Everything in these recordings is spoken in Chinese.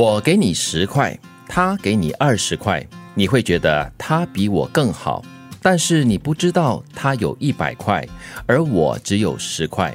我给你十块，他给你二十块，你会觉得他比我更好，但是你不知道他有一百块，而我只有十块。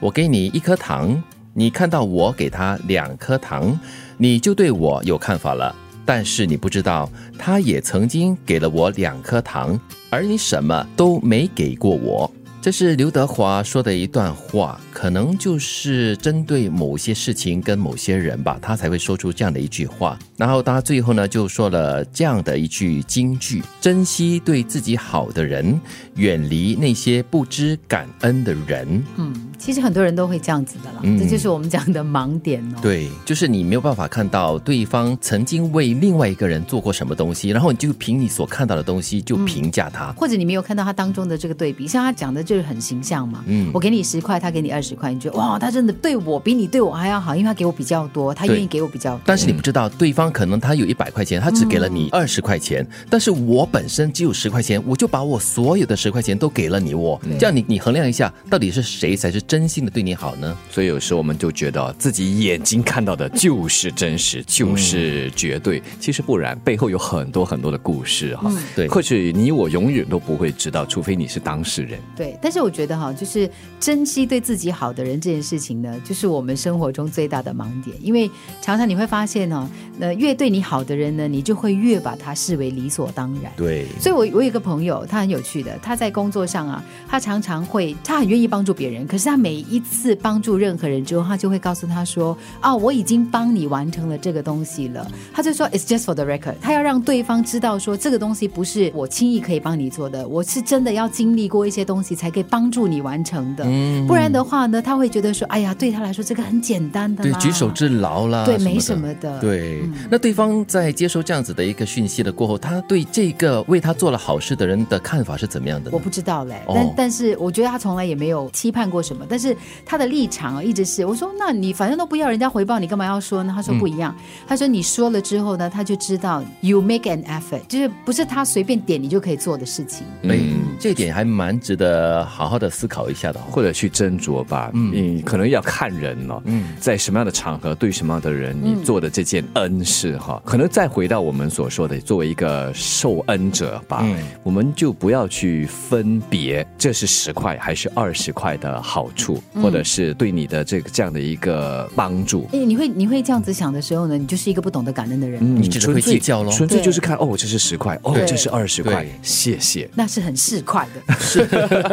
我给你一颗糖，你看到我给他两颗糖，你就对我有看法了。但是你不知道，他也曾经给了我两颗糖，而你什么都没给过我。这是刘德华说的一段话，可能就是针对某些事情跟某些人吧，他才会说出这样的一句话。然后他最后呢，就说了这样的一句金句：珍惜对自己好的人，远离那些不知感恩的人。嗯，其实很多人都会这样子的啦，嗯这就是我们讲的盲点哦。对，就是你没有办法看到对方曾经为另外一个人做过什么东西，然后你就凭你所看到的东西就评价他。或者你没有看到他当中的这个对比，像他讲的就是很形象嘛。嗯我给你十块，他给你二十块，你觉得哇，他真的对我比你对我还要好，因为他给我比较多，他愿意给我比较多。但是你不知道，对方可能他有一百块钱，他只给了你二十块钱，但是我本身只有十块钱，我就把我所有的十块钱都给了你我。这样你你衡量一下，到底是谁才是真心的对你好呢？所以有时候我们就觉得自己眼睛看到的就是真实，就是绝对。其实不然，背后有很多很多的故事哈。对或许你我永远都不会知道，除非你是当事人。对，但是我觉得哈，就是珍惜对自己好的人这件事情呢，就是我们生活中最大的盲点。因为常常你会发现呢，呃越对你好的人呢，你就会越把他视为理所当然。对，所以我，我有一个朋友，他很有趣的，他在工作上啊，他常常会，他很愿意帮助别人，可是他每一次帮助任何人之后，他就会告诉他说：“哦，我已经帮你完成了这个东西了。”他就说：“It's just for the record。”他要让对方知道说，这个东西不是我轻易可以帮你做的，我是真的要经历过一些东西才可以帮助你完成的。嗯不然的话呢，他会觉得说：“哎呀，对他来说这个很简单的对，举手之劳啦，对，没什么的。”对，那对方在接收这样子的一个讯息了过后，他对这个为他做了好事的人的看法是怎么样的？我不知道嘞，哦但但是我觉得他从来也没有期盼过什么，但是他的立场啊一直是我说，那你反正都不要人家回报，你干嘛要说呢？他说不一样，他说你说了之后呢，他就知道 you make an effort，就是不是他随便点你就可以做的事情。哎，这点还蛮值得好好的思考一下的哦。或者去斟酌吧，嗯，你可能要看人哦，嗯，在什么样的场合对什么样的人，你做的这件恩事哈，可能再回到我们所说的，作为一个受恩者吧，嗯。我们就不要去分别这是十块还是二十块的好处，或者是对你的这个这样的一个帮助。哎，你会你会这样子想的时候呢，你就是一个不懂得感恩的人。嗯。你只是会计较喽纯粹就是看哦，这是十块，哦，这是二十块，谢谢。那是很市侩的，是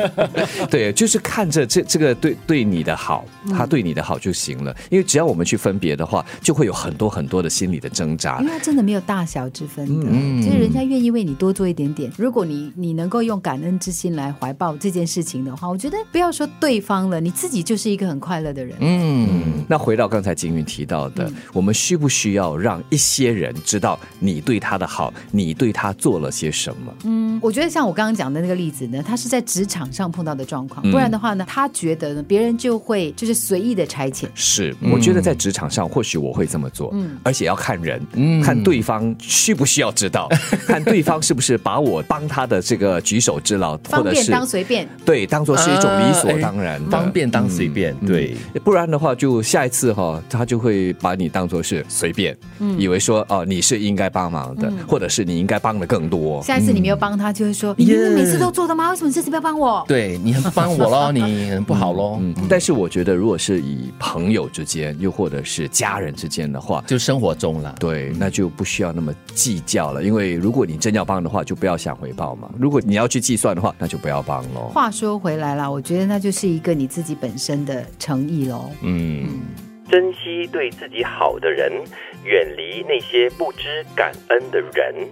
对，就是看着这这个对对你的好，他对你的好就行了。因为只要我们去分别的话，就会有很多很多的心理的挣扎因。为他真的没有大小之分的，嗯就是人家愿意为你多做一点点。如果你你能够用感恩之心来怀抱这件事情的话，我觉得不要说对方了，你自己就是一个很快乐的人。嗯，那回到刚才金云提到的，我们需不需要让一些人知道你对他的好，你对他做了些什么？嗯，我觉得像我刚刚讲的那个例子呢，他是在职场上碰到的状况，不然的话呢，他觉得呢，别人就会就是随意的差遣。是，我觉得在职场上，或许我会这么做，嗯，而且要看人，嗯，看对方需不需要知道，看对方是不是把我帮他的这个举手之劳，或方便者是当随便，对当做是一种理所当然。的，方便当随便，对。不然的话，就下一次哈、他就会把你当做是随便，以为说哦、你是应该帮忙的，或者是你应该帮的更多。下一次你没有帮他，就会说：“你明明每次都做的吗？为什么你这次不要帮我？”对你很帮我喽，你 很不好喽，嗯，但是我觉得，如果是以朋友之间，又或者是家人之间的话，就生活中了。对，那就不需要那么计较了。因为如果你真要帮的话，就不要想回报嘛。如果你要去计算的话，那就不要帮喽。话说回来啦，我觉得那就是一个你自己本身的诚意喽。嗯，珍惜对自己好的人，远离那些不知感恩的人。